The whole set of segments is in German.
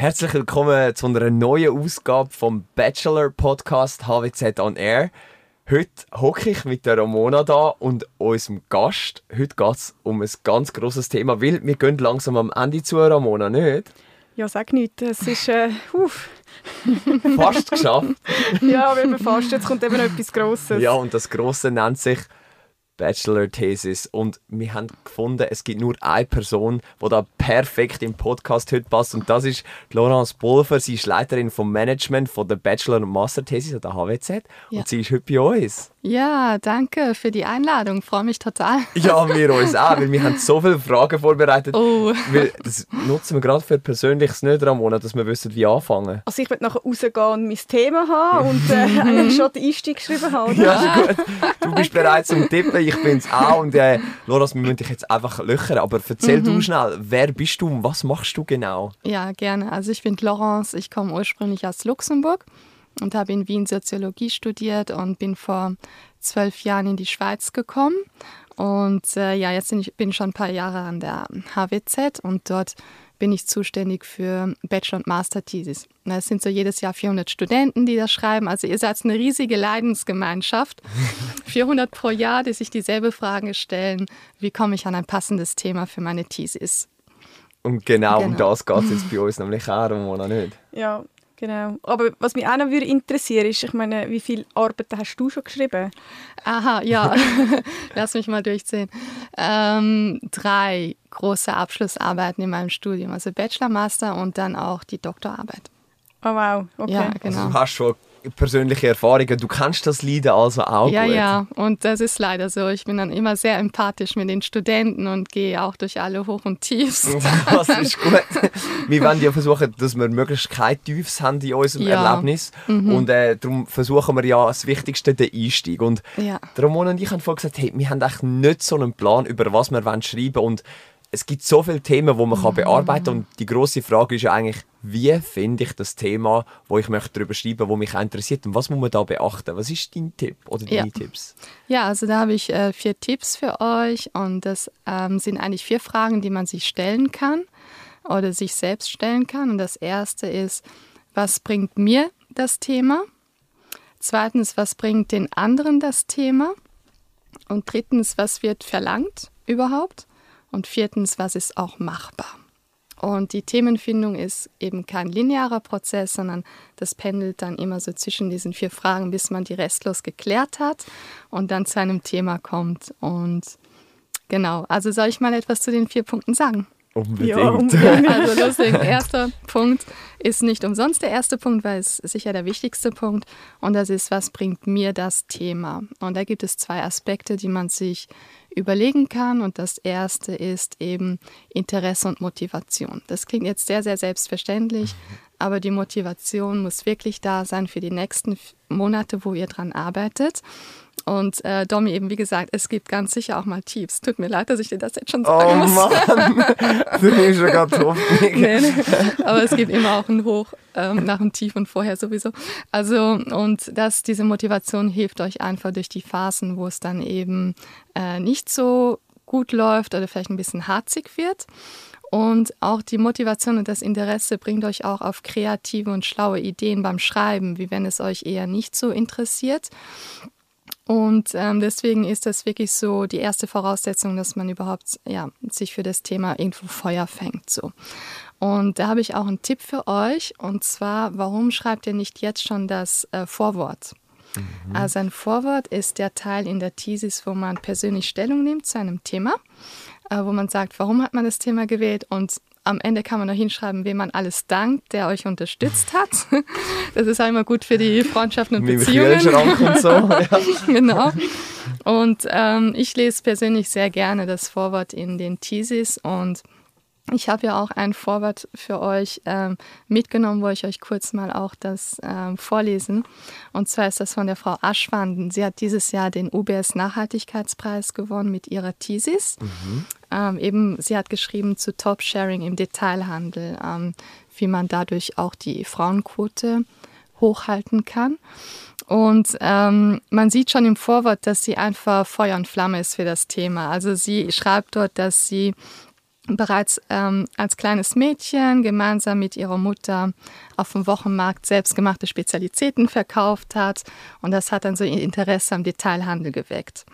Herzlich willkommen zu einer neuen Ausgabe vom Bachelor Podcast HWZ on Air. Heute hocke ich mit der Ramona da und unserem Gast. Heute geht es um ein ganz grosses Thema, weil wir gehen langsam am Ende zu, Ramona, nicht? Ja, sag nichts. Es ist äh, uff. fast geschafft. ja, wir fast. Jetzt kommt eben etwas Grosses. Ja, und das Grosse nennt sich Bachelor-Thesis. Und wir haben gefunden, es gibt nur eine Person, die da perfekt im Podcast heute passt. Und das ist Laurence Pulver. Sie ist Leiterin vom Management von der Bachelor- und Master-Thesis an der HWZ. Ja. Und sie ist heute bei uns. Ja, danke für die Einladung. Ich freue mich total. Ja, wir uns auch, weil wir haben so viele Fragen vorbereitet. Oh. Weil das nutzen wir gerade für Persönliches nicht, Ramona, dass wir wissen, wie anfangen. Also ich will nachher rausgehen und mein Thema haben und äh, eigentlich schon den Einstieg geschrieben haben. Oder? Ja, ist gut. Du bist bereit zum Tippen, ich bin es auch. Und äh, Loras, wir müssen dich jetzt einfach löchern. Aber erzähl mhm. du schnell, wer bist du und was machst du genau? Ja, gerne. Also ich bin Laurence, ich komme ursprünglich aus Luxemburg und habe in Wien Soziologie studiert und bin vor zwölf Jahren in die Schweiz gekommen. Und äh, ja, jetzt bin ich, bin schon ein paar Jahre an der HWZ und dort bin ich zuständig für Bachelor- und Master-Thesis. Es sind so jedes Jahr 400 Studenten, die das schreiben. Also ihr seid eine riesige Leidensgemeinschaft. 400 pro Jahr, die sich dieselbe Frage stellen, wie komme ich an ein passendes Thema für meine Thesis? Und genau, genau. um das geht es jetzt bei uns nämlich auch, Ramona, nicht? Ja, Genau. Aber was mich auch noch würde interessieren ist, ich meine, wie viele Arbeiten hast du schon geschrieben? Aha, ja. Lass mich mal durchzählen. Ähm, drei große Abschlussarbeiten in meinem Studium, also Bachelor, Master und dann auch die Doktorarbeit. Oh wow, okay. Ja, genau. Also du hast schon persönliche Erfahrungen. Du kannst das Leiden also auch ja, gut. Ja, und das ist leider so. Ich bin dann immer sehr empathisch mit den Studenten und gehe auch durch alle Hoch- und Tiefs. das ist gut. Wir wollen ja versuchen, dass wir möglichst keine Tiefs haben in unserem ja. Erlebnis. Mhm. Und äh, darum versuchen wir ja das Wichtigste, den Einstieg. Und ja. Ramon und ich haben vorhin gesagt, hey, wir haben eigentlich nicht so einen Plan, über was wir schreiben wollen. Und es gibt so viele Themen, die man mhm. bearbeiten kann. Und die große Frage ist ja eigentlich, wie finde ich das Thema, wo ich möchte darüber schreiben, wo mich interessiert und was muss man da beachten? Was ist dein Tipp oder deine ja. Tipps? Ja, also da habe ich äh, vier Tipps für euch und das ähm, sind eigentlich vier Fragen, die man sich stellen kann oder sich selbst stellen kann. Und das erste ist, was bringt mir das Thema? Zweitens, was bringt den anderen das Thema? Und drittens, was wird verlangt überhaupt? Und viertens, was ist auch machbar? Und die Themenfindung ist eben kein linearer Prozess, sondern das pendelt dann immer so zwischen diesen vier Fragen, bis man die restlos geklärt hat und dann zu einem Thema kommt. Und genau, also soll ich mal etwas zu den vier Punkten sagen? Unbedingt. Ja, unbedingt. Also lustig, erster Punkt ist nicht umsonst der erste Punkt, weil es sicher der wichtigste Punkt und das ist, was bringt mir das Thema? Und da gibt es zwei Aspekte, die man sich überlegen kann und das erste ist eben Interesse und Motivation. Das klingt jetzt sehr, sehr selbstverständlich, mhm. aber die Motivation muss wirklich da sein für die nächsten Monate, wo ihr dran arbeitet. Und äh, Domi eben, wie gesagt, es gibt ganz sicher auch mal Tiefs. Tut mir leid, dass ich dir das jetzt schon sagen oh, muss. Oh Mann, du bist schon ganz nee, nee. Aber es gibt immer auch ein Hoch ähm, nach dem Tief und vorher sowieso. Also, und dass diese Motivation hilft euch einfach durch die Phasen, wo es dann eben äh, nicht so gut läuft oder vielleicht ein bisschen harzig wird. Und auch die Motivation und das Interesse bringt euch auch auf kreative und schlaue Ideen beim Schreiben, wie wenn es euch eher nicht so interessiert. Und ähm, deswegen ist das wirklich so die erste Voraussetzung, dass man überhaupt ja, sich für das Thema irgendwo Feuer fängt. So. Und da habe ich auch einen Tipp für euch. Und zwar, warum schreibt ihr nicht jetzt schon das äh, Vorwort? Mhm. Also ein Vorwort ist der Teil in der Thesis, wo man persönlich Stellung nimmt zu einem Thema, äh, wo man sagt, warum hat man das Thema gewählt und am Ende kann man noch hinschreiben, wem man alles dankt, der euch unterstützt hat. Das ist auch immer gut für die Freundschaften und Beziehungen. und so. Ja. genau. Und ähm, ich lese persönlich sehr gerne das Vorwort in den Thesis und ich habe ja auch ein Vorwort für euch ähm, mitgenommen, wo ich euch kurz mal auch das ähm, vorlesen. Und zwar ist das von der Frau Aschwanden. Sie hat dieses Jahr den UBS Nachhaltigkeitspreis gewonnen mit ihrer Thesis. Mhm. Ähm, eben, sie hat geschrieben zu Top-Sharing im Detailhandel, ähm, wie man dadurch auch die Frauenquote hochhalten kann. Und ähm, man sieht schon im Vorwort, dass sie einfach Feuer und Flamme ist für das Thema. Also sie schreibt dort, dass sie bereits ähm, als kleines Mädchen gemeinsam mit ihrer Mutter auf dem Wochenmarkt selbstgemachte Spezialitäten verkauft hat. Und das hat dann so ihr Interesse am Detailhandel geweckt.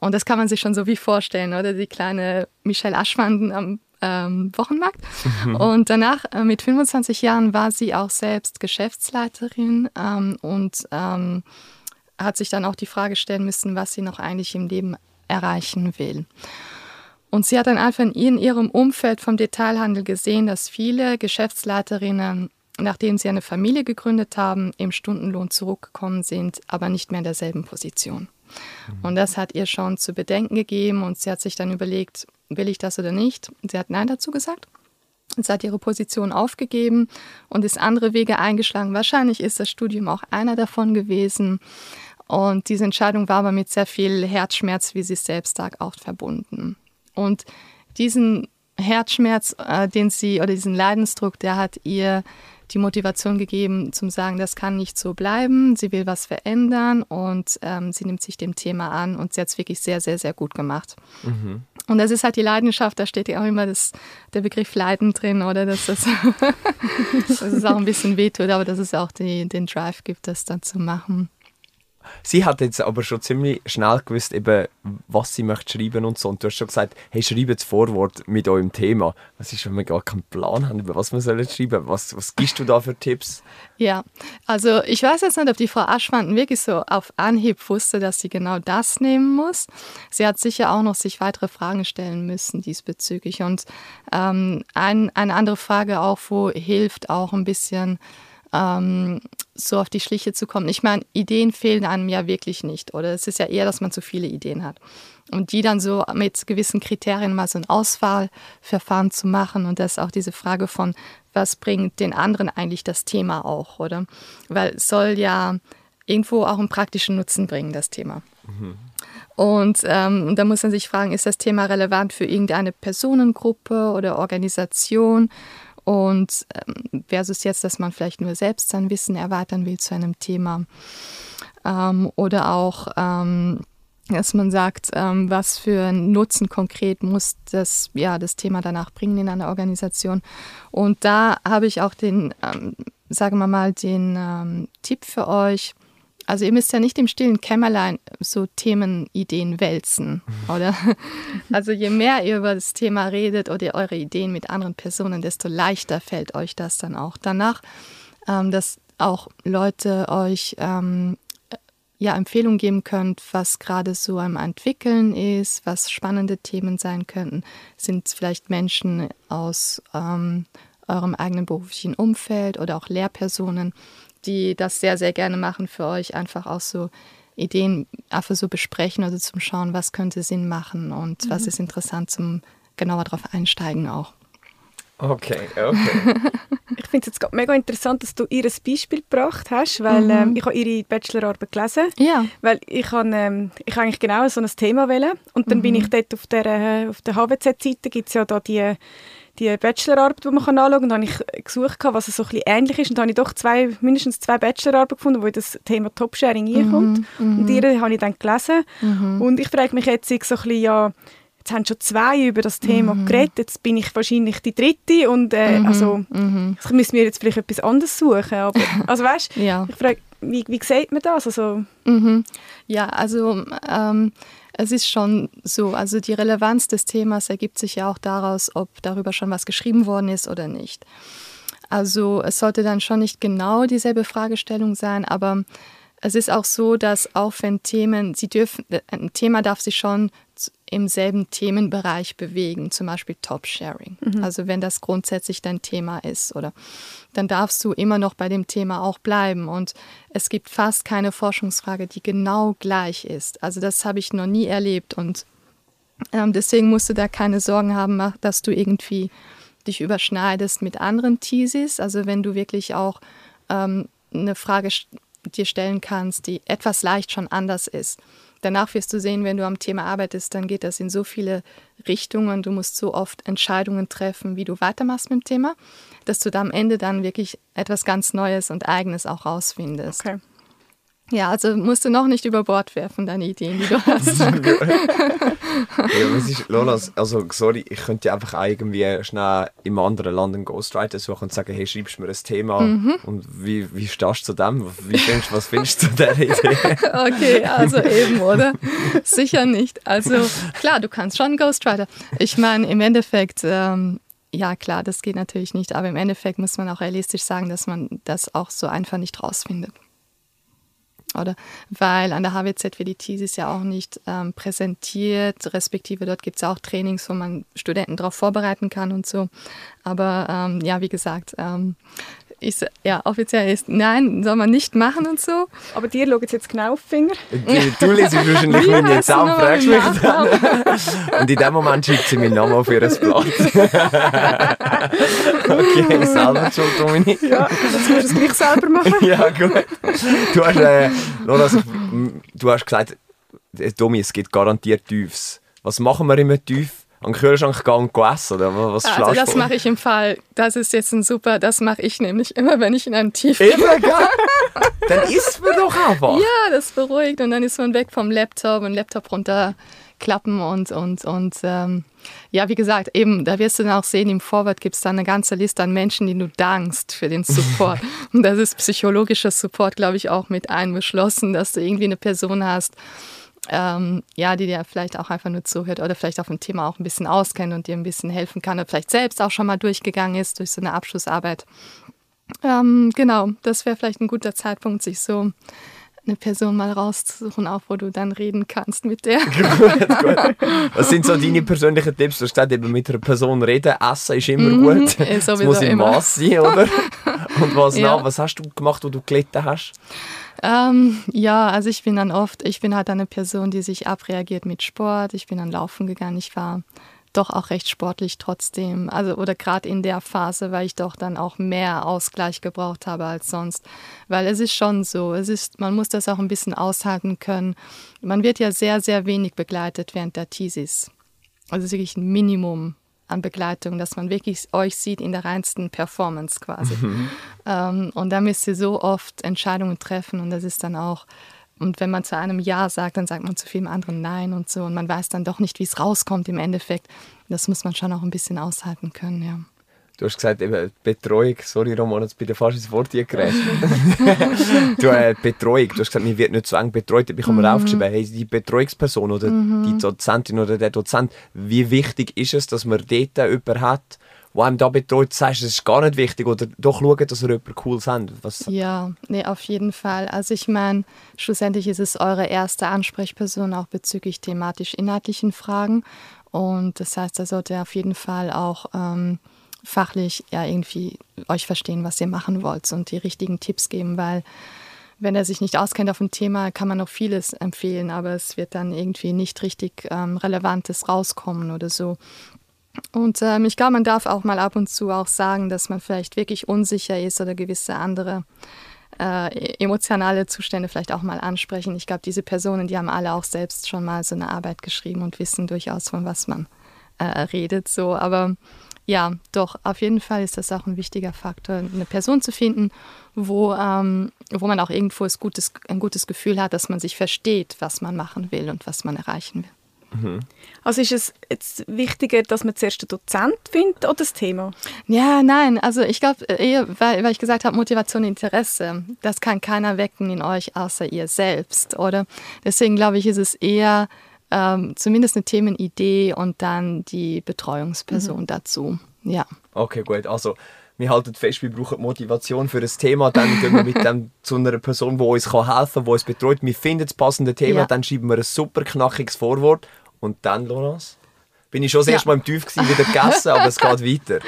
Und das kann man sich schon so wie vorstellen, oder? Die kleine Michelle Aschwanden am ähm, Wochenmarkt. Mhm. Und danach, äh, mit 25 Jahren, war sie auch selbst Geschäftsleiterin ähm, und ähm, hat sich dann auch die Frage stellen müssen, was sie noch eigentlich im Leben erreichen will. Und sie hat dann einfach in ihrem Umfeld vom Detailhandel gesehen, dass viele Geschäftsleiterinnen, nachdem sie eine Familie gegründet haben, im Stundenlohn zurückgekommen sind, aber nicht mehr in derselben Position. Mhm. Und das hat ihr schon zu bedenken gegeben und sie hat sich dann überlegt, will ich das oder nicht? Sie hat Nein dazu gesagt. Sie hat ihre Position aufgegeben und ist andere Wege eingeschlagen. Wahrscheinlich ist das Studium auch einer davon gewesen. Und diese Entscheidung war aber mit sehr viel Herzschmerz, wie sie es selbst sagt, auch verbunden. Und diesen Herzschmerz, äh, den sie oder diesen Leidensdruck, der hat ihr die Motivation gegeben, zum sagen, das kann nicht so bleiben. Sie will was verändern und ähm, sie nimmt sich dem Thema an und sie hat es wirklich sehr, sehr, sehr gut gemacht. Mhm. Und das ist halt die Leidenschaft, da steht ja auch immer das, der Begriff Leiden drin, oder dass das, dass es auch ein bisschen wehtut, aber dass es auch die, den Drive gibt, das dann zu machen. Sie hat jetzt aber schon ziemlich schnell gewusst, eben, was sie möchte schreiben und so. Und du hast schon gesagt, hey, schreibe das Vorwort mit eurem Thema. Was ist, wenn wir gar keinen Plan haben, über was wir sollen schreiben? Was, was gibst du da für Tipps? Ja, also ich weiß jetzt nicht, ob die Frau Aschwanden wirklich so auf Anhieb wusste, dass sie genau das nehmen muss. Sie hat sicher auch noch sich weitere Fragen stellen müssen diesbezüglich. Und ähm, ein, eine andere Frage auch, wo hilft auch ein bisschen ähm, so auf die Schliche zu kommen. Ich meine, Ideen fehlen einem ja wirklich nicht. Oder es ist ja eher, dass man zu viele Ideen hat. Und die dann so mit gewissen Kriterien mal so ein Auswahlverfahren zu machen. Und das ist auch diese Frage von, was bringt den anderen eigentlich das Thema auch, oder? Weil es soll ja irgendwo auch einen praktischen Nutzen bringen, das Thema. Mhm. Und ähm, da muss man sich fragen, ist das Thema relevant für irgendeine Personengruppe oder Organisation? Und ähm, versus jetzt, dass man vielleicht nur selbst sein Wissen erweitern will zu einem Thema. Ähm, oder auch, ähm, dass man sagt, ähm, was für einen Nutzen konkret muss das, ja, das Thema danach bringen in einer Organisation. Und da habe ich auch den, ähm, sagen wir mal, den ähm, Tipp für euch, also ihr müsst ja nicht im stillen Kämmerlein so Themenideen wälzen, mhm. oder? Also je mehr ihr über das Thema redet oder eure Ideen mit anderen Personen, desto leichter fällt euch das dann auch. Danach, ähm, dass auch Leute euch ähm, ja, Empfehlungen geben könnt, was gerade so am Entwickeln ist, was spannende Themen sein könnten. Sind vielleicht Menschen aus ähm, eurem eigenen beruflichen Umfeld oder auch Lehrpersonen, die das sehr, sehr gerne machen für euch, einfach auch so Ideen einfach so besprechen oder zum Schauen, was könnte Sinn machen und mhm. was ist interessant zum genauer darauf einsteigen auch. Okay, okay. ich finde es jetzt gerade mega interessant, dass du ihr ein Beispiel gebracht hast, weil mhm. ähm, ich habe ihre Bachelorarbeit gelesen. Ja. Weil ich habe ähm, ich eigentlich genau so ein Thema wählen und dann mhm. bin ich dort auf der, äh, auf der HWZ-Seite, gibt es ja da die die Bachelorarbeit, die man kann anschauen kann. Da habe ich gesucht, was so ein bisschen ähnlich ist. Und da habe ich doch zwei, mindestens zwei Bachelorarbeiten gefunden, wo in das Thema Top-Sharing mhm, reinkommt. Mhm. Und ihre habe ich dann gelesen. Mhm. Und ich frage mich jetzt so ein bisschen, ja, jetzt haben schon zwei über das Thema mhm. geredet, jetzt bin ich wahrscheinlich die dritte und äh, mhm. also mhm. ich müsste mir jetzt vielleicht etwas anderes suchen, aber also weißt, ja. ich frage, wie, wie sieht man das? Also, mhm. Ja, also ähm, es ist schon so, also die Relevanz des Themas ergibt sich ja auch daraus, ob darüber schon was geschrieben worden ist oder nicht. Also es sollte dann schon nicht genau dieselbe Fragestellung sein, aber es ist auch so, dass auch wenn Themen, sie dürfen, ein Thema darf sich schon im selben Themenbereich bewegen, zum Beispiel Top-Sharing. Mhm. Also wenn das grundsätzlich dein Thema ist, oder dann darfst du immer noch bei dem Thema auch bleiben. Und es gibt fast keine Forschungsfrage, die genau gleich ist. Also das habe ich noch nie erlebt. Und ähm, deswegen musst du da keine Sorgen haben, dass du irgendwie dich überschneidest mit anderen Theses. Also wenn du wirklich auch ähm, eine Frage dir stellen kannst, die etwas leicht schon anders ist. Danach wirst du sehen, wenn du am Thema arbeitest, dann geht das in so viele Richtungen. Du musst so oft Entscheidungen treffen, wie du weitermachst mit dem Thema, dass du da am Ende dann wirklich etwas ganz Neues und Eigenes auch rausfindest. Okay. Ja, also musst du noch nicht über Bord werfen, deine Ideen, die du hast. ja, was ist, Lola, also sorry, ich könnte ja einfach irgendwie schnell im anderen Land einen Ghostwriter suchen und sagen, hey, schreibst du mir ein Thema mhm. und wie, wie stehst du zu dem? Wie findest, was findest du zu dieser Idee? okay, also eben, oder? Sicher nicht. Also klar, du kannst schon Ghostwriter. Ich meine, im Endeffekt... Ähm, ja, klar, das geht natürlich nicht, aber im Endeffekt muss man auch realistisch sagen, dass man das auch so einfach nicht rausfindet. Oder weil an der HWZ wird die Thesis ja auch nicht ähm, präsentiert, respektive dort gibt es auch Trainings, wo man Studenten darauf vorbereiten kann und so. Aber ähm, ja, wie gesagt, ähm, ich, ja, offiziell ist, nein, soll man nicht machen und so. Aber dir schauen jetzt genau auf die Finger. Du, du liest wahrscheinlich meinen Namen, fragst mich dann. Und in dem Moment schreibt sie meinen Namen auf ihr Blatt. okay, selber schon, Dominik. Ja, jetzt musst du es gleich selber machen. ja, gut. Du hast, äh, Lola, du hast gesagt, Domi, es gibt garantiert Tiefs. Was machen wir immer Tief? An den Kühlschrank gehen und essen? Oder was also das mache ich im Fall. Das ist jetzt ein super, das mache ich nämlich immer, wenn ich in einem Tief bin. Immer, gell? dann isst man doch einfach. Ja, das beruhigt und dann ist man weg vom Laptop und Laptop runterklappen und, und, und ähm, ja, wie gesagt, eben, da wirst du dann auch sehen, im Vorwort gibt es dann eine ganze Liste an Menschen, die du dankst für den Support. und das ist psychologischer Support, glaube ich, auch mit einbeschlossen, dass du irgendwie eine Person hast, ähm, ja, die dir vielleicht auch einfach nur zuhört oder vielleicht auf dem Thema auch ein bisschen auskennt und dir ein bisschen helfen kann oder vielleicht selbst auch schon mal durchgegangen ist durch so eine Abschlussarbeit. Ähm, genau, das wäre vielleicht ein guter Zeitpunkt, sich so eine Person mal rauszusuchen, auch wo du dann reden kannst mit der. gut, gut. Was sind so deine persönlichen Tipps? Du hast gesagt, eben mit einer Person reden, essen ist immer mhm, gut. Es muss im Maß sein, oder? Und was ja. noch? Was hast du gemacht, wo du gelitten hast? Ähm, ja, also ich bin dann oft, ich bin halt eine Person, die sich abreagiert mit Sport. Ich bin dann laufen gegangen. Ich war doch auch recht sportlich trotzdem. Also oder gerade in der Phase, weil ich doch dann auch mehr Ausgleich gebraucht habe als sonst. Weil es ist schon so, es ist, man muss das auch ein bisschen aushalten können. Man wird ja sehr, sehr wenig begleitet während der Thesis. Also wirklich ein Minimum an Begleitung, dass man wirklich euch sieht in der reinsten Performance quasi. Mhm. Ähm, und da müsst ihr so oft Entscheidungen treffen und das ist dann auch, und wenn man zu einem Ja sagt, dann sagt man zu vielem anderen Nein und so und man weiß dann doch nicht, wie es rauskommt im Endeffekt. Das muss man schon auch ein bisschen aushalten können, ja. Du hast gesagt, eben Betreuung. Sorry, Roman, jetzt bin ich fast ins Wort gerecht. du, äh, Betreuung. Du hast gesagt, mir wird nicht so eng betreut. Ich habe mir mhm. aufgeschrieben, hey, die Betreuungsperson oder mhm. die Dozentin oder der Dozent, wie wichtig ist es, dass man dort jemanden hat, der einem da betreut, sagst, es ist gar nicht wichtig oder doch schauen, dass ihr jemanden cool sind. Was ja, nee, auf jeden Fall. Also ich meine, schlussendlich ist es eure erste Ansprechperson auch bezüglich thematisch-inhaltlichen Fragen und das heißt, da sollte auf jeden Fall auch ähm, fachlich ja irgendwie euch verstehen, was ihr machen wollt und die richtigen Tipps geben, weil wenn er sich nicht auskennt auf ein Thema, kann man noch vieles empfehlen, aber es wird dann irgendwie nicht richtig ähm, Relevantes rauskommen oder so. Und ähm, ich glaube, man darf auch mal ab und zu auch sagen, dass man vielleicht wirklich unsicher ist oder gewisse andere äh, emotionale Zustände vielleicht auch mal ansprechen. Ich glaube, diese Personen, die haben alle auch selbst schon mal so eine Arbeit geschrieben und wissen durchaus, von was man äh, redet. So, aber ja, doch, auf jeden Fall ist das auch ein wichtiger Faktor, eine Person zu finden, wo, ähm, wo man auch irgendwo ein gutes, ein gutes Gefühl hat, dass man sich versteht, was man machen will und was man erreichen will. Mhm. Also ist es jetzt wichtiger, dass man zuerst einen Dozent findet oder das Thema? Ja, nein, also ich glaube eher, weil, weil ich gesagt habe, Motivation, Interesse, das kann keiner wecken in euch außer ihr selbst, oder? Deswegen glaube ich, ist es eher ähm, zumindest eine Themenidee und dann die Betreuungsperson mhm. dazu. Ja. Okay, gut. Also wir halten fest, wir brauchen Motivation für ein Thema, dann gehen wir mit dem zu einer Person, die uns helfen kann, die uns betreut. Wir finden das passende Thema, ja. dann schreiben wir ein super knackiges Vorwort und dann, Lonas? bin ich schon das ja. erste Mal im Tief gewesen, wieder gegessen, aber es geht weiter.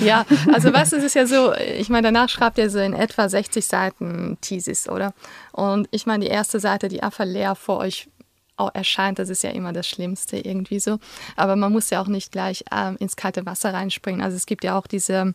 Ja, also was ist es ja so, ich meine, danach schreibt ihr so in etwa 60 Seiten Thesis, oder? Und ich meine, die erste Seite, die einfach leer vor euch erscheint, das ist ja immer das Schlimmste irgendwie so. Aber man muss ja auch nicht gleich äh, ins kalte Wasser reinspringen. Also es gibt ja auch diese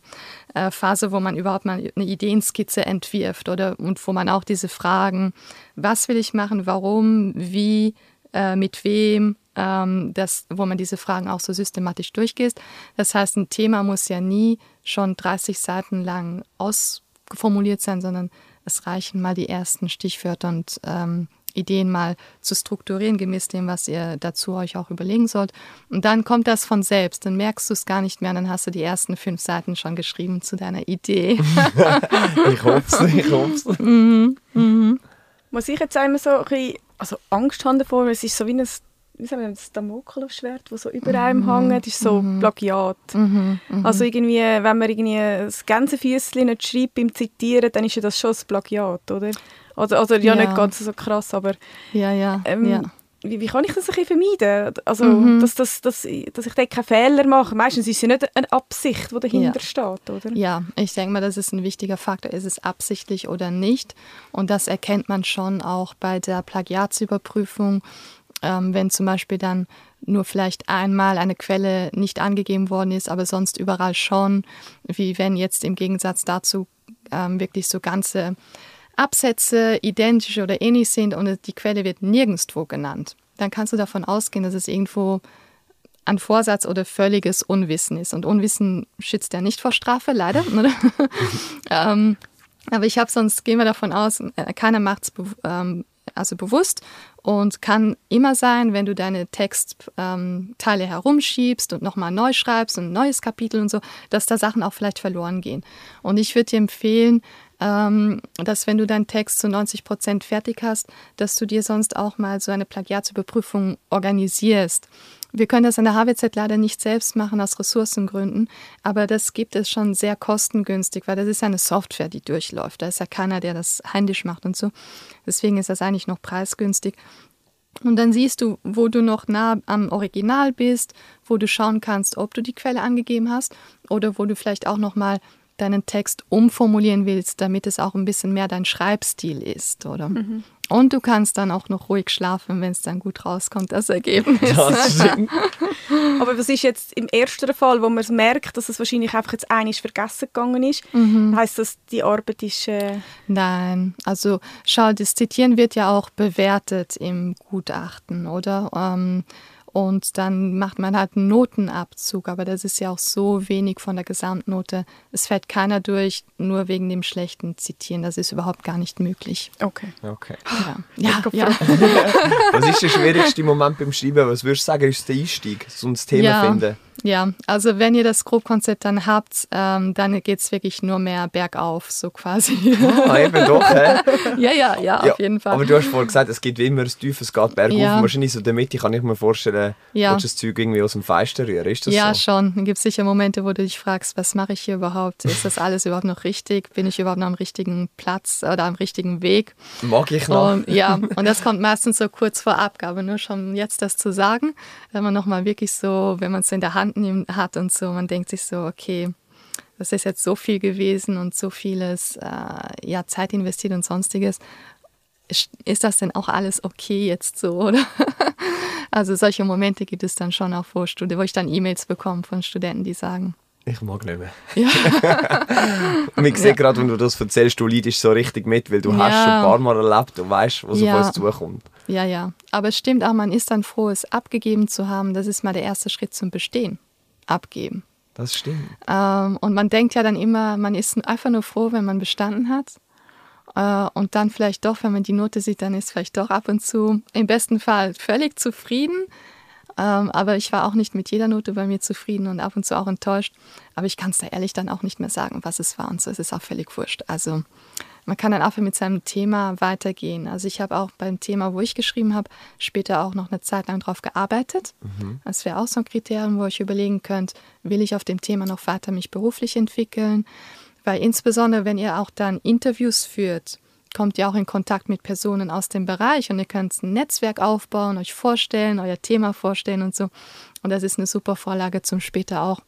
äh, Phase, wo man überhaupt mal eine Ideenskizze entwirft oder und wo man auch diese Fragen, was will ich machen, warum, wie, äh, mit wem, ähm, das, wo man diese Fragen auch so systematisch durchgeht. Das heißt, ein Thema muss ja nie schon 30 Seiten lang ausformuliert sein, sondern es reichen mal die ersten Stichwörter und ähm, Ideen mal zu strukturieren, gemäß dem, was ihr dazu euch auch überlegen sollt. Und dann kommt das von selbst. Dann merkst du es gar nicht mehr. Und dann hast du die ersten fünf Seiten schon geschrieben zu deiner Idee. ich hoffe es, ich hoffe es. Mhm, mhm. Muss ich jetzt einmal so ein bisschen, also Angst haben davor, es ist so wie ein wie sagen wir, das Damoklesschwert, das so über einem mm hängt, ist so mm Plagiat. Mm -hmm. Also irgendwie, wenn man irgendwie das Gänsefüßchen nicht schreibt beim Zitieren, dann ist ja das schon ein Plagiat, oder? Oder, oder ja, ja, nicht ganz so krass, aber ja, ja, ähm, ja. Wie, wie, kann ich das ein bisschen vermeiden? Also, mhm. dass, dass, dass, dass ich da keine Fehler mache. Meistens ist es ja nicht eine Absicht, die dahinter ja. steht, oder? Ja, ich denke mal, das ist ein wichtiger Faktor. Ist es absichtlich oder nicht? Und das erkennt man schon auch bei der Plagiatsüberprüfung, ähm, wenn zum Beispiel dann nur vielleicht einmal eine Quelle nicht angegeben worden ist, aber sonst überall schon, wie wenn jetzt im Gegensatz dazu ähm, wirklich so ganze Absätze identisch oder ähnlich sind und die Quelle wird nirgendwo genannt, dann kannst du davon ausgehen, dass es irgendwo ein Vorsatz oder völliges Unwissen ist. Und Unwissen schützt ja nicht vor Strafe, leider. ähm, aber ich habe sonst, gehen wir davon aus, äh, keiner macht es be ähm, also bewusst und kann immer sein, wenn du deine Textteile ähm, herumschiebst und nochmal neu schreibst und ein neues Kapitel und so, dass da Sachen auch vielleicht verloren gehen. Und ich würde dir empfehlen, ähm, dass wenn du deinen Text zu 90 Prozent fertig hast, dass du dir sonst auch mal so eine Plagiatsüberprüfung organisierst. Wir können das an der HWZ leider nicht selbst machen aus Ressourcengründen, aber das gibt es schon sehr kostengünstig, weil das ist eine Software, die durchläuft. Da ist ja keiner, der das händisch macht und so. Deswegen ist das eigentlich noch preisgünstig. Und dann siehst du, wo du noch nah am Original bist, wo du schauen kannst, ob du die Quelle angegeben hast oder wo du vielleicht auch noch mal deinen Text umformulieren willst, damit es auch ein bisschen mehr dein Schreibstil ist, oder? Mhm. Und du kannst dann auch noch ruhig schlafen, wenn es dann gut rauskommt, das Ergebnis. Das Aber was ist jetzt im ersten Fall, wo man merkt, dass es wahrscheinlich einfach jetzt einiges vergessen gegangen ist? Mhm. Heißt das, die Arbeit ist... Äh Nein, also schau, das Zitieren wird ja auch bewertet im Gutachten, oder? Ähm, und dann macht man halt einen Notenabzug, aber das ist ja auch so wenig von der Gesamtnote. Es fällt keiner durch, nur wegen dem schlechten Zitieren. Das ist überhaupt gar nicht möglich. Okay. okay. Ja, ja, ja. Was ist der schwierigste Moment beim Schreiben? Was würdest du sagen, ist der Einstieg, so ein Thema ja. finden? Ja, also wenn ihr das Grobkonzept dann habt, ähm, dann geht es wirklich nur mehr bergauf, so quasi. Ah, eben doch, hä? ja, ja, ja, auf jeden Fall. Aber du hast vorhin gesagt, es geht wie immer ein tiefes geht bergauf. Ja. Wahrscheinlich so in der Mitte kann ich mir vorstellen, ja. willst du das Zeug irgendwie aus dem Fenster rühren, ist das Ja, so? schon. Dann gibt es sicher Momente, wo du dich fragst, was mache ich hier überhaupt? Ist das alles überhaupt noch richtig? Bin ich überhaupt noch am richtigen Platz oder am richtigen Weg? Mag ich noch? Und, ja, und das kommt meistens so kurz vor Abgabe, nur schon jetzt das zu sagen, wenn man nochmal wirklich so, wenn man es in der Hand Hand hat und so. Man denkt sich so, okay, das ist jetzt so viel gewesen und so vieles, äh, ja, Zeit investiert und sonstiges. Ist das denn auch alles okay jetzt so, oder? Also solche Momente gibt es dann schon auch vor Studien, wo ich dann E-Mails bekomme von Studenten, die sagen, ich mag nicht mehr. Ja. und ich sehe ja. gerade, wenn du das erzählst, du leidest so richtig mit, weil du ja. hast schon ein paar Mal erlebt und weißt, was ja. auf uns zukommt. Ja, ja. Aber es stimmt auch, man ist dann froh, es abgegeben zu haben. Das ist mal der erste Schritt zum Bestehen abgeben. Das stimmt. Ähm, und man denkt ja dann immer, man ist einfach nur froh, wenn man bestanden hat. Äh, und dann vielleicht doch, wenn man die Note sieht, dann ist vielleicht doch ab und zu im besten Fall völlig zufrieden. Ähm, aber ich war auch nicht mit jeder Note bei mir zufrieden und ab und zu auch enttäuscht. Aber ich kann es da ehrlich dann auch nicht mehr sagen, was es war und so. Es ist auch völlig wurscht. Also man kann dann einfach mit seinem Thema weitergehen. Also ich habe auch beim Thema, wo ich geschrieben habe, später auch noch eine Zeit lang drauf gearbeitet. Mhm. Das wäre auch so ein Kriterium, wo ich überlegen könnt, will ich auf dem Thema noch weiter mich beruflich entwickeln? Weil insbesondere, wenn ihr auch dann Interviews führt, kommt ihr auch in Kontakt mit Personen aus dem Bereich und ihr könnt ein Netzwerk aufbauen, euch vorstellen, euer Thema vorstellen und so. Und das ist eine super Vorlage zum später auch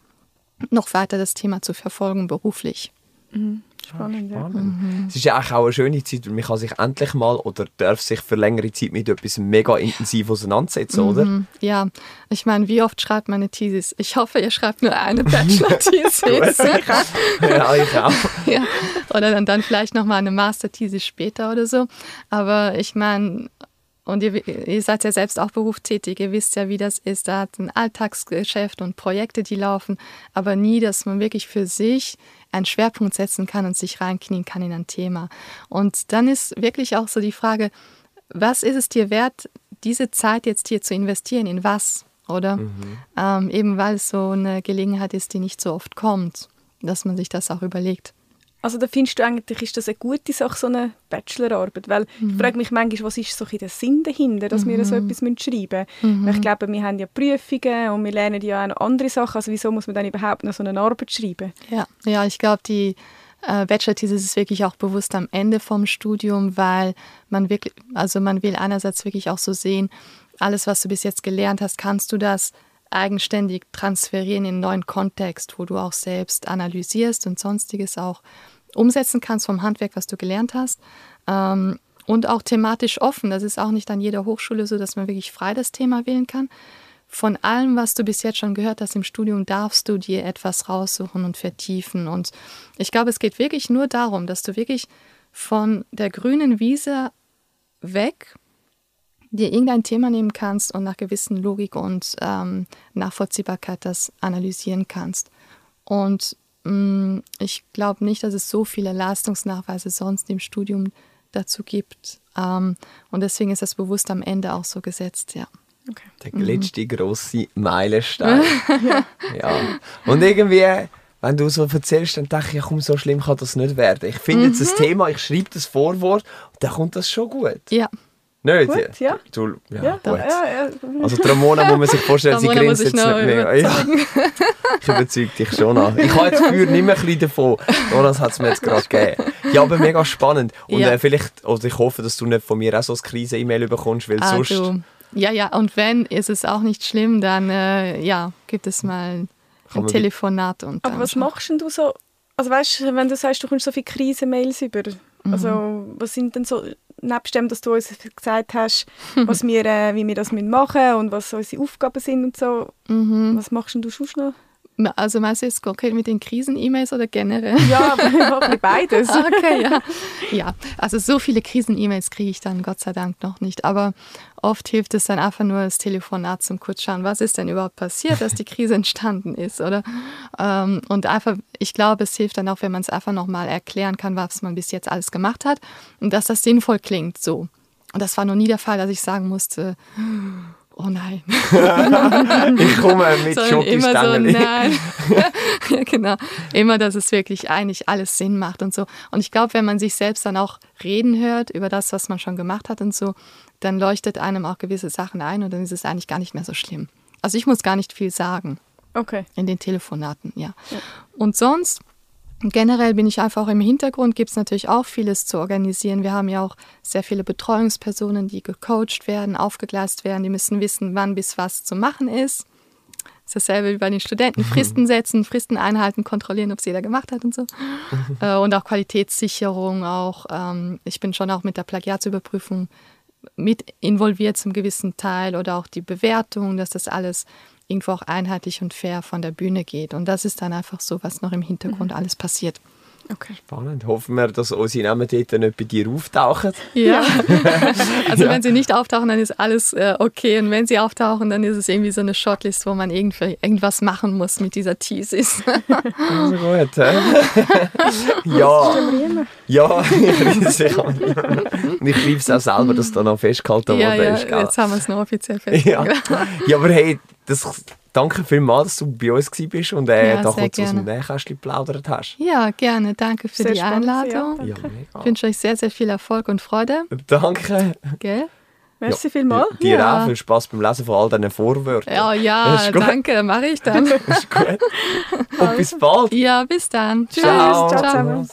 noch weiter das Thema zu verfolgen beruflich. Mhm. Spannend, ja. Mhm. Es ist ja auch eine schöne Zeit, weil man kann sich endlich mal oder darf sich für längere Zeit mit etwas mega intensiv auseinandersetzen, mhm. oder? Ja, ich meine, wie oft schreibt man eine Thesis? Ich hoffe, ihr schreibt nur eine Bachelor-Thesis. ja, ich auch. Ja. Oder dann, dann vielleicht nochmal eine Master-Thesis später oder so. Aber ich meine, und ihr, ihr, seid ja selbst auch berufstätig, ihr wisst ja, wie das ist. Da hat ein Alltagsgeschäft und Projekte, die laufen, aber nie, dass man wirklich für sich einen Schwerpunkt setzen kann und sich reinknien kann in ein Thema. Und dann ist wirklich auch so die Frage, was ist es dir wert, diese Zeit jetzt hier zu investieren? In was? Oder? Mhm. Ähm, eben weil es so eine Gelegenheit ist, die nicht so oft kommt, dass man sich das auch überlegt. Also da findest du eigentlich, ist das eine gute Sache, so eine Bachelorarbeit? Weil mhm. ich frage mich manchmal, was ist so der Sinn dahinter, dass mhm. wir so etwas schreiben müssen? Mhm. Ich glaube, wir haben ja Prüfungen und wir lernen ja auch noch andere Sachen. Also wieso muss man dann überhaupt noch so eine Arbeit schreiben? Ja, ja ich glaube, die äh, Bachelor-Thesis ist wirklich auch bewusst am Ende vom Studium, weil man wirklich, also man will einerseits wirklich auch so sehen, alles, was du bis jetzt gelernt hast, kannst du das eigenständig transferieren in einen neuen Kontext, wo du auch selbst analysierst und sonstiges auch umsetzen kannst vom Handwerk, was du gelernt hast. Ähm, und auch thematisch offen. Das ist auch nicht an jeder Hochschule so, dass man wirklich frei das Thema wählen kann. Von allem, was du bis jetzt schon gehört hast im Studium, darfst du dir etwas raussuchen und vertiefen. Und ich glaube, es geht wirklich nur darum, dass du wirklich von der grünen Wiese weg dir irgendein Thema nehmen kannst und nach gewissen Logik und ähm, Nachvollziehbarkeit das analysieren kannst. Und mh, mm, ich glaube nicht, dass es so viele Leistungsnachweise sonst im Studium dazu gibt. Ähm, und deswegen ist das bewusst am Ende auch so gesetzt, ja. Okay. Der letzte mhm. grosse Meilenstein. ja. ja. Und irgendwie, wenn du so erzählst, dann denke ich, ja, komm, so schlimm kann das nicht werden. Ich finde mhm. jetzt das Thema, ich schreibe das Vorwort und dann kommt das schon gut. Ja. Nicht? Gut, ja. Du, ja, ja, gut. Ja, ja. Also die Ramona muss man sich vorstellen, sie grinst jetzt nicht mehr. Ja. Ich überzeuge dich schon an. Ich habe jetzt Gefühl nicht mehr ein davon. Jonas hat es mir jetzt gerade gegeben. Ja, aber mega spannend. Und äh, vielleicht, also ich hoffe, dass du nicht von mir auch so ein Krise-E-Mail bekommst, weil ah, sonst... Du. Ja, ja, und wenn, ist es auch nicht schlimm, dann äh, ja, gibt es mal ein Telefonat. Und aber was machst du so, also weißt du, wenn du sagst, du kommst so viele Krise-Mails über, also mhm. was sind denn so nebst dem, dass du uns gesagt hast, was wir, äh, wie wir das machen müssen und was unsere Aufgaben sind und so, mhm. was machst du sonst noch? Also meinst du jetzt konkret mit den Krisen-E-Mails oder generell? Ja, beides. okay, ja. Ja, also so viele Krisen-E-Mails kriege ich dann Gott sei Dank noch nicht. Aber oft hilft es dann einfach nur das Telefonat zum Kurzschauen. Was ist denn überhaupt passiert, dass die Krise entstanden ist, oder? Ähm, und einfach, ich glaube, es hilft dann auch, wenn man es einfach nochmal erklären kann, was man bis jetzt alles gemacht hat und dass das sinnvoll klingt, so. Und das war noch nie der Fall, dass ich sagen musste, oh nein. ich komme mit Schokostangen. So, nein. ja, genau. Immer, dass es wirklich eigentlich alles Sinn macht und so. Und ich glaube, wenn man sich selbst dann auch reden hört über das, was man schon gemacht hat und so, dann leuchtet einem auch gewisse Sachen ein und dann ist es eigentlich gar nicht mehr so schlimm. Also ich muss gar nicht viel sagen. Okay. In den Telefonaten, ja. ja. Und sonst Generell bin ich einfach auch im Hintergrund, gibt es natürlich auch vieles zu organisieren. Wir haben ja auch sehr viele Betreuungspersonen, die gecoacht werden, aufgegleist werden, die müssen wissen, wann bis was zu machen ist. Das ist dasselbe wie bei den Studenten. Fristen setzen, Fristen einhalten, kontrollieren, ob es jeder gemacht hat und so. Äh, und auch Qualitätssicherung, auch ähm, ich bin schon auch mit der Plagiatsüberprüfung mit involviert zum gewissen Teil oder auch die Bewertung, dass das alles irgendwo auch einheitlich und fair von der Bühne geht. Und das ist dann einfach so, was noch im Hintergrund mhm. alles passiert. Okay. Spannend. Hoffen wir, dass unsere Namen dort nicht bei dir auftauchen. Ja. also ja. wenn sie nicht auftauchen, dann ist alles äh, okay. Und wenn sie auftauchen, dann ist es irgendwie so eine Shortlist, wo man irgendwie irgendwas machen muss mit dieser Thesis. also gut, hä? ja. Ja, ich liebe es auch selber, dass da noch festgehalten ja, worden ja, ist. Gell? Jetzt haben wir es noch offiziell festgehalten. Ja. ja, aber hey, das danke vielmals, dass du bei uns bist und äh, ja, da kurz aus dem Nähkästchen geplaudert hast. Ja, gerne. Danke für sehr die Einladung. Ja, ich wünsche euch sehr, sehr viel Erfolg und Freude. Danke. Gell? Merci ja, vielmals. Dir ja. auch viel Spaß beim Lesen von all diesen Vorwörtern. Ja, ja, danke, mache ich dann. ist gut. Und bis bald. Ja, bis dann. Tschüss. Ciao. Ciao. Ciao.